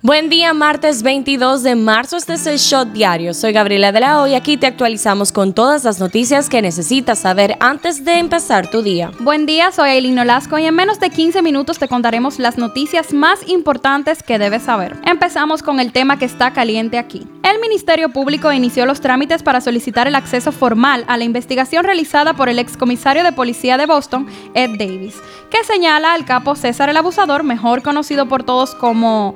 Buen día, martes 22 de marzo. Este es el Shot Diario. Soy Gabriela de la Hoy. Aquí te actualizamos con todas las noticias que necesitas saber antes de empezar tu día. Buen día, soy Aileen Nolasco y en menos de 15 minutos te contaremos las noticias más importantes que debes saber. Empezamos con el tema que está caliente aquí. El Ministerio Público inició los trámites para solicitar el acceso formal a la investigación realizada por el excomisario de policía de Boston, Ed Davis, que señala al capo César el Abusador, mejor conocido por todos como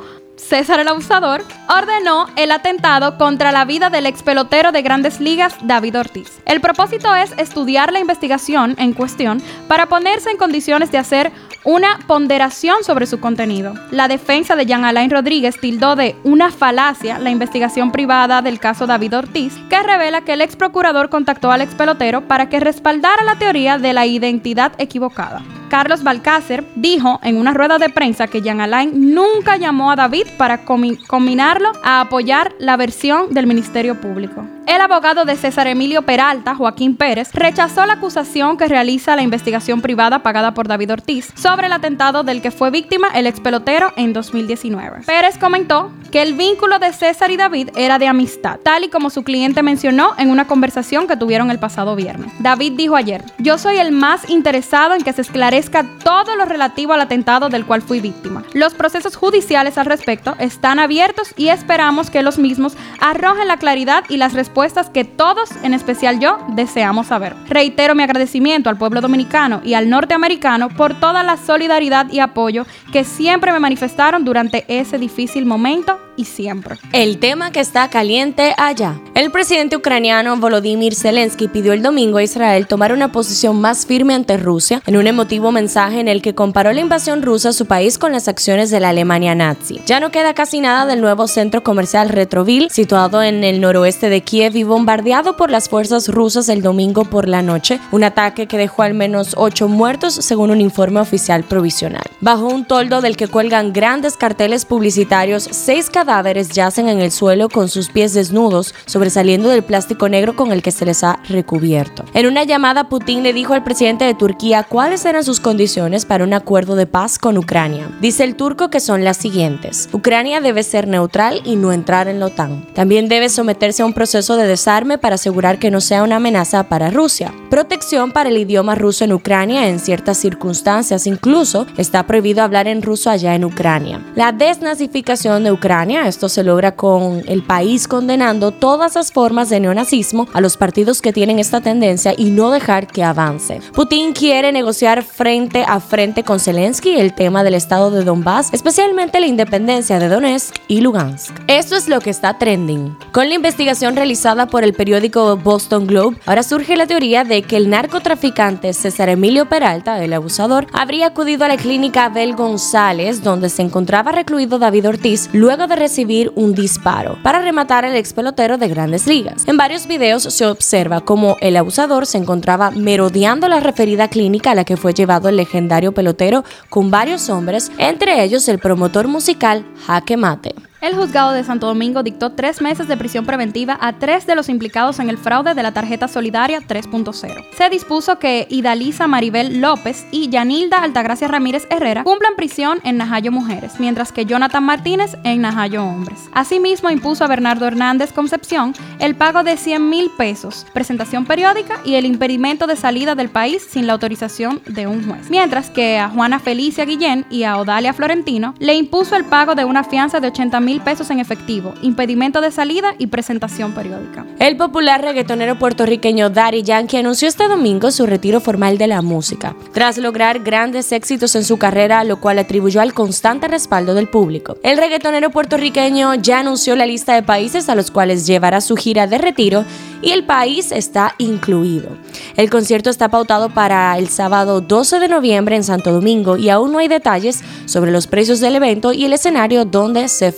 César el Abusador, ordenó el atentado contra la vida del ex pelotero de grandes ligas David Ortiz. El propósito es estudiar la investigación en cuestión para ponerse en condiciones de hacer una ponderación sobre su contenido. La defensa de Jean Alain Rodríguez tildó de una falacia la investigación privada del caso David Ortiz, que revela que el ex procurador contactó al ex pelotero para que respaldara la teoría de la identidad equivocada. Carlos Balcácer dijo en una rueda de prensa que Jean Alain nunca llamó a David para combinarlo a apoyar la versión del Ministerio Público. El abogado de César Emilio Peralta, Joaquín Pérez, rechazó la acusación que realiza la investigación privada pagada por David Ortiz sobre el atentado del que fue víctima el ex pelotero en 2019. Pérez comentó que el vínculo de César y David era de amistad, tal y como su cliente mencionó en una conversación que tuvieron el pasado viernes. David dijo ayer, yo soy el más interesado en que se esclarezca todo lo relativo al atentado del cual fui víctima. Los procesos judiciales al respecto están abiertos y esperamos que los mismos arrojen la claridad y las respuestas que todos, en especial yo, deseamos saber. Reitero mi agradecimiento al pueblo dominicano y al norteamericano por toda la solidaridad y apoyo que siempre me manifestaron durante ese difícil momento y siempre. El tema que está caliente allá. El presidente ucraniano Volodymyr Zelensky pidió el domingo a Israel tomar una posición más firme ante Rusia en un emotivo mensaje en el que comparó la invasión rusa a su país con las acciones de la Alemania nazi. Ya no queda casi nada del nuevo centro comercial Retroville, situado en el noroeste de Kiev y bombardeado por las fuerzas rusas el domingo por la noche, un ataque que dejó al menos ocho muertos según un informe oficial provisional. Bajo un toldo del que cuelgan grandes carteles publicitarios, seis cadáveres yacen en el suelo con sus pies desnudos, sobresaliendo del plástico negro con el que se les ha recubierto. En una llamada, Putin le dijo al presidente de Turquía cuáles eran sus condiciones para un acuerdo de paz con Ucrania. Dice el turco que son las siguientes. Ucrania debe ser neutral y no entrar en la OTAN. También debe someterse a un proceso de desarme para asegurar que no sea una amenaza para Rusia. Protección para el idioma ruso en Ucrania en ciertas circunstancias. Incluso está prohibido hablar en ruso allá en Ucrania. La desnazificación de Ucrania esto se logra con el país condenando todas las formas de neonazismo a los partidos que tienen esta tendencia y no dejar que avance. Putin quiere negociar frente a frente con Zelensky el tema del estado de Donbass, especialmente la independencia de Donetsk y Lugansk. Esto es lo que está trending. Con la investigación realizada por el periódico Boston Globe, ahora surge la teoría de que el narcotraficante César Emilio Peralta, el abusador, habría acudido a la clínica Abel González, donde se encontraba recluido David Ortiz, luego de recibir un disparo para rematar al ex pelotero de grandes ligas. En varios videos se observa cómo el abusador se encontraba merodeando la referida clínica a la que fue llevado el legendario pelotero con varios hombres, entre ellos el promotor musical Jaque Mate. El juzgado de Santo Domingo dictó tres meses de prisión preventiva a tres de los implicados en el fraude de la tarjeta solidaria 3.0. Se dispuso que Idalisa Maribel López y Yanilda Altagracia Ramírez Herrera cumplan prisión en Najayo Mujeres, mientras que Jonathan Martínez en Najayo Hombres. Asimismo, impuso a Bernardo Hernández Concepción el pago de 100 mil pesos, presentación periódica y el impedimento de salida del país sin la autorización de un juez. Mientras que a Juana Felicia Guillén y a Odalia Florentino le impuso el pago de una fianza de 80 mil pesos en efectivo, impedimento de salida y presentación periódica. El popular reggaetonero puertorriqueño Daddy Yankee anunció este domingo su retiro formal de la música, tras lograr grandes éxitos en su carrera, lo cual atribuyó al constante respaldo del público. El reggaetonero puertorriqueño ya anunció la lista de países a los cuales llevará su gira de retiro y el país está incluido. El concierto está pautado para el sábado 12 de noviembre en Santo Domingo y aún no hay detalles sobre los precios del evento y el escenario donde se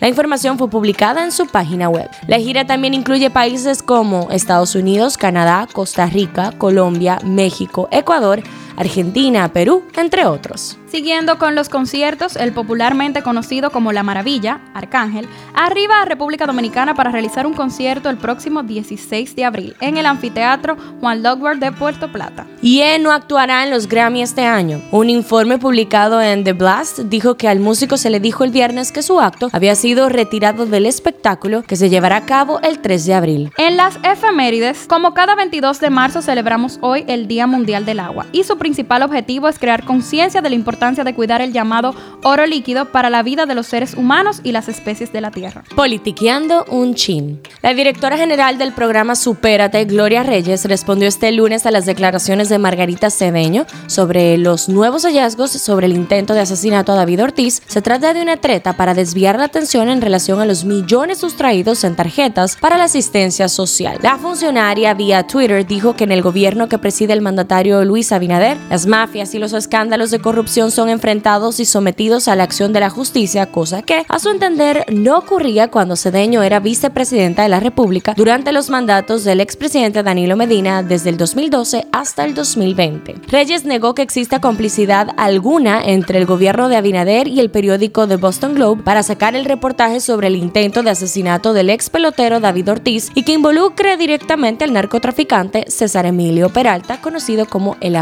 La información fue publicada en su página web. La gira también incluye países como Estados Unidos, Canadá, Costa Rica, Colombia, México, Ecuador, Argentina, Perú, entre otros. Siguiendo con los conciertos, el popularmente conocido como La Maravilla, Arcángel, arriba a República Dominicana para realizar un concierto el próximo 16 de abril en el anfiteatro Juan Logward de Puerto Plata. Y él no actuará en los Grammy este año. Un informe publicado en The Blast dijo que al músico se le dijo el viernes que su acto había sido retirado del espectáculo que se llevará a cabo el 3 de abril. En las efemérides, como cada 22 de marzo celebramos hoy el Día Mundial del Agua y su principal objetivo es crear conciencia de la importancia de cuidar el llamado oro líquido para la vida de los seres humanos y las especies de la Tierra. Politiqueando un chin. La directora general del programa Supérate, Gloria Reyes, respondió este lunes a las declaraciones de Margarita Cedeño sobre los nuevos hallazgos sobre el intento de asesinato a David Ortiz. Se trata de una treta para desviar la atención en relación a los millones sustraídos en tarjetas para la asistencia social. La funcionaria vía Twitter dijo que en el gobierno que preside el mandatario Luis Abinader, las mafias y los escándalos de corrupción son enfrentados y sometidos a la acción de la justicia, cosa que, a su entender, no ocurría cuando Cedeño era vicepresidenta de la República durante los mandatos del expresidente Danilo Medina desde el 2012 hasta el 2020. Reyes negó que exista complicidad alguna entre el gobierno de Abinader y el periódico The Boston Globe para sacar el reportaje sobre el intento de asesinato del ex pelotero David Ortiz y que involucre directamente al narcotraficante César Emilio Peralta, conocido como el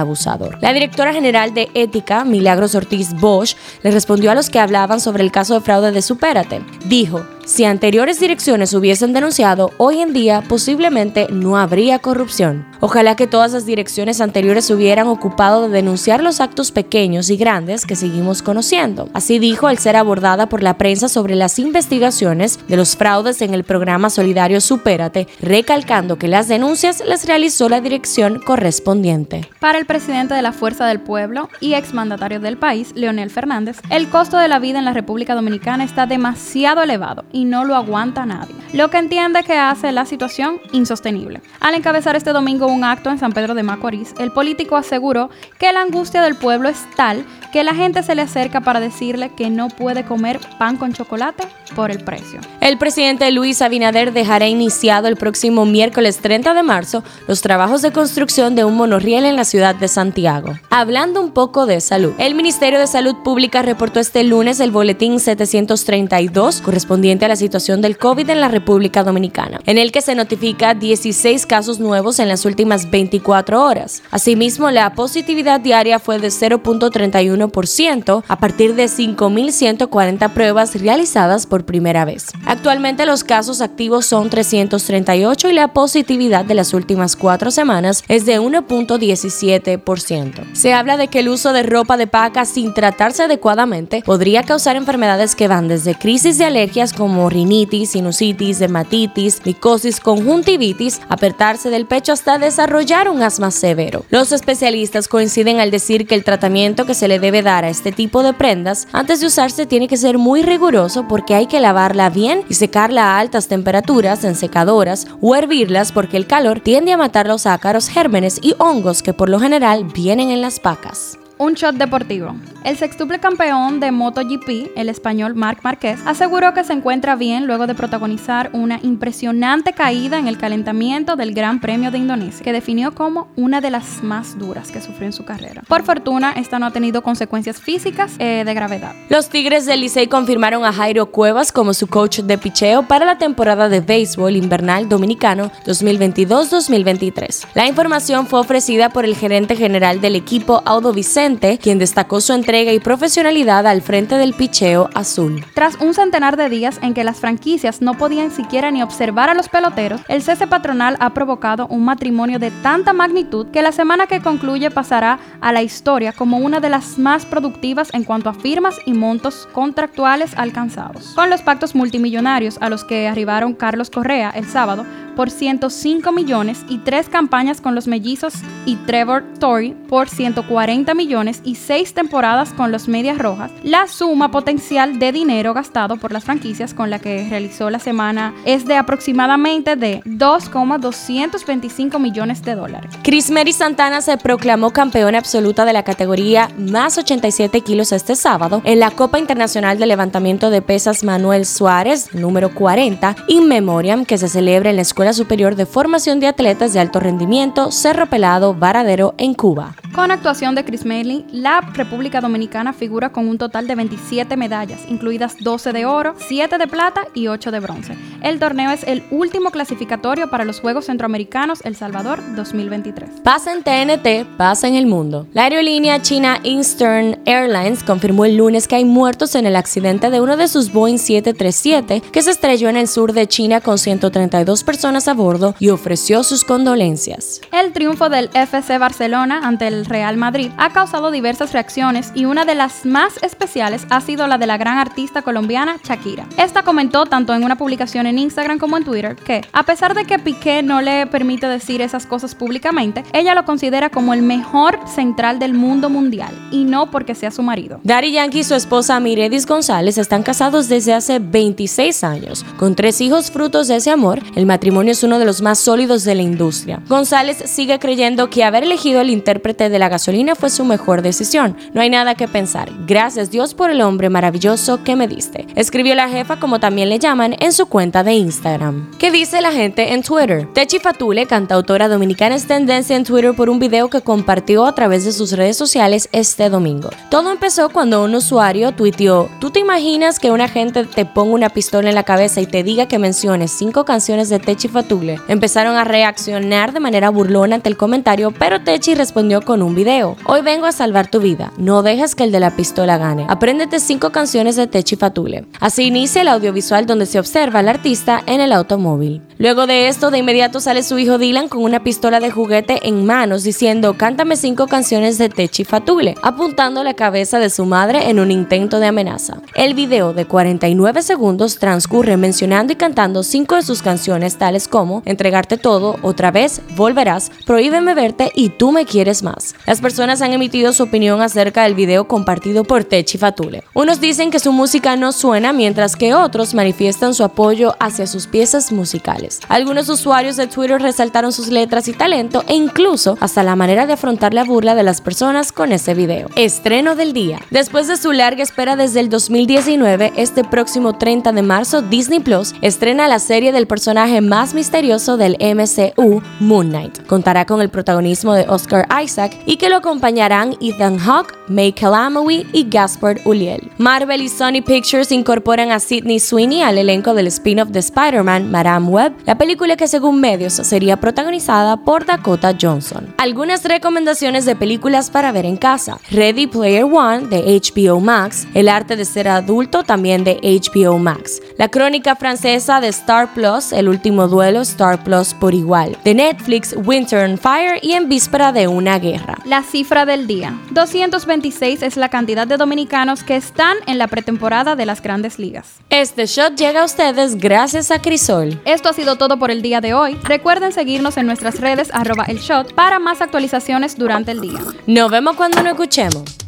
La directora general de Ética, Milagro Milagros Ortiz Bosch le respondió a los que hablaban sobre el caso de fraude de Supérate. Dijo, si anteriores direcciones hubiesen denunciado, hoy en día posiblemente no habría corrupción. Ojalá que todas las direcciones anteriores se hubieran ocupado de denunciar los actos pequeños y grandes que seguimos conociendo. Así dijo al ser abordada por la prensa sobre las investigaciones de los fraudes en el programa solidario Supérate, recalcando que las denuncias las realizó la dirección correspondiente. Para el presidente de la Fuerza del Pueblo y exmandatario del país, Leonel Fernández, el costo de la vida en la República Dominicana está demasiado elevado y no lo aguanta nadie, lo que entiende que hace la situación insostenible. Al encabezar este domingo un acto en San Pedro de Macorís, el político aseguró que la angustia del pueblo es tal que la gente se le acerca para decirle que no puede comer pan con chocolate por el precio. El presidente Luis Abinader dejará iniciado el próximo miércoles 30 de marzo los trabajos de construcción de un monorriel en la ciudad de Santiago. Hablando un poco de salud, el Ministerio de Salud Pública reportó este lunes el boletín 732 correspondiente a la situación del COVID en la República Dominicana, en el que se notifica 16 casos nuevos en las últimas 24 horas. Asimismo, la positividad diaria fue de 0.31% a partir de 5.140 pruebas realizadas por primera vez. Actualmente los casos activos son 338 y la positividad de las últimas cuatro semanas es de 1.17%. Se habla de que el uso de ropa de paca sin tratarse adecuadamente podría causar enfermedades que van desde crisis de alergias como como rinitis, sinusitis, dermatitis, micosis, conjuntivitis, apertarse del pecho hasta desarrollar un asma severo. Los especialistas coinciden al decir que el tratamiento que se le debe dar a este tipo de prendas antes de usarse tiene que ser muy riguroso porque hay que lavarla bien y secarla a altas temperaturas en secadoras o hervirlas porque el calor tiende a matar los ácaros, gérmenes y hongos que por lo general vienen en las pacas. Un shot deportivo. El sextuple campeón de MotoGP, el español Marc Márquez, aseguró que se encuentra bien luego de protagonizar una impresionante caída en el calentamiento del Gran Premio de Indonesia, que definió como una de las más duras que sufrió en su carrera. Por fortuna, esta no ha tenido consecuencias físicas eh, de gravedad. Los Tigres del Licey confirmaron a Jairo Cuevas como su coach de picheo para la temporada de béisbol invernal dominicano 2022-2023. La información fue ofrecida por el gerente general del equipo Audo Vicente, quien destacó su entrega y profesionalidad al frente del picheo azul. Tras un centenar de días en que las franquicias no podían siquiera ni observar a los peloteros, el cese patronal ha provocado un matrimonio de tanta magnitud que la semana que concluye pasará a la historia como una de las más productivas en cuanto a firmas y montos contractuales alcanzados. Con los pactos multimillonarios a los que arribaron Carlos Correa el sábado, por 105 millones y tres campañas con los mellizos y Trevor Torrey por 140 millones y seis temporadas con los Medias Rojas, la suma potencial de dinero gastado por las franquicias con la que realizó la semana es de aproximadamente de 2,225 millones de dólares. Chris Mary Santana se proclamó campeona absoluta de la categoría más 87 kilos este sábado en la Copa Internacional de Levantamiento de Pesas Manuel Suárez, número 40, in memoriam, que se celebra en la Escuela Superior de Formación de Atletas de Alto Rendimiento, Cerro Pelado, Varadero, en Cuba. Con actuación de Chris Melly, la República Dominicana figura con un total de 27 medallas, incluidas 12 de oro, 7 de plata y 8 de bronce. El torneo es el último clasificatorio para los Juegos Centroamericanos El Salvador 2023. Pasa en TNT, pasa en el mundo. La aerolínea china Eastern Airlines confirmó el lunes que hay muertos en el accidente de uno de sus Boeing 737 que se estrelló en el sur de China con 132 personas a bordo y ofreció sus condolencias. El triunfo del FC Barcelona ante el Real Madrid ha causado diversas reacciones y una de las más especiales ha sido la de la gran artista colombiana Shakira. Esta comentó tanto en una publicación en Instagram como en Twitter que, a pesar de que Piqué no le permite decir esas cosas públicamente, ella lo considera como el mejor central del mundo mundial y no porque sea su marido. Daddy Yankee y su esposa Miredis González están casados desde hace 26 años. Con tres hijos frutos de ese amor, el matrimonio es uno de los más sólidos de la industria. González sigue creyendo que haber elegido el intérprete de la gasolina fue su mejor decisión. No hay nada que pensar. Gracias Dios por el hombre maravilloso que me diste. Escribió la jefa, como también le llaman, en su cuenta de Instagram. ¿Qué dice la gente en Twitter? Techi Fatule, cantautora dominicana, es tendencia en Twitter por un video que compartió a través de sus redes sociales este domingo. Todo empezó cuando un usuario tuiteó, ¿tú te imaginas que una gente te ponga una pistola en la cabeza y te diga que menciones cinco canciones de Techi Fatule? Empezaron a reaccionar de manera burlona ante el comentario, pero Techi respondió con un video. Hoy vengo a salvar tu vida, no dejes que el de la pistola gane. Apréndete cinco canciones de Techi Fatule. Así inicia el audiovisual donde se observa al artista en el automóvil. Luego de esto, de inmediato sale su hijo Dylan con una pistola de juguete en manos diciendo cántame cinco canciones de Techi Fatule, apuntando la cabeza de su madre en un intento de amenaza. El video de 49 segundos transcurre mencionando y cantando cinco de sus canciones tales como Entregarte todo, Otra vez, Volverás, Prohíbeme verte y Tú me quieres más. Las personas han emitido su opinión acerca del video compartido por Techi Fatule. Unos dicen que su música no suena mientras que otros manifiestan su apoyo hacia sus piezas musicales. Algunos usuarios de Twitter resaltaron sus letras y talento e incluso hasta la manera de afrontar la burla de las personas con ese video. Estreno del día. Después de su larga espera desde el 2019, este próximo 30 de marzo Disney Plus estrena la serie del personaje más misterioso del MCU, Moon Knight. Contará con el protagonismo de Oscar Isaac y que lo acompañarán Ethan Hawke, May Calamowy y Gaspard Ulliel. Marvel y Sony Pictures incorporan a Sidney Sweeney al elenco del spin-off de Spider-Man, Madame Web, la película que según medios sería protagonizada por Dakota Johnson. Algunas recomendaciones de películas para ver en casa. Ready Player One de HBO Max, El arte de ser adulto también de HBO Max. La crónica francesa de Star Plus, El último duelo Star Plus por igual. De Netflix, Winter on Fire y En víspera de una guerra. La cifra del día. 226 es la cantidad de dominicanos que están en la pretemporada de las grandes ligas. Este shot llega a ustedes gracias a Crisol. Esto ha sido todo por el día de hoy. Recuerden seguirnos en nuestras redes arroba el shot para más actualizaciones durante el día. Nos vemos cuando nos escuchemos.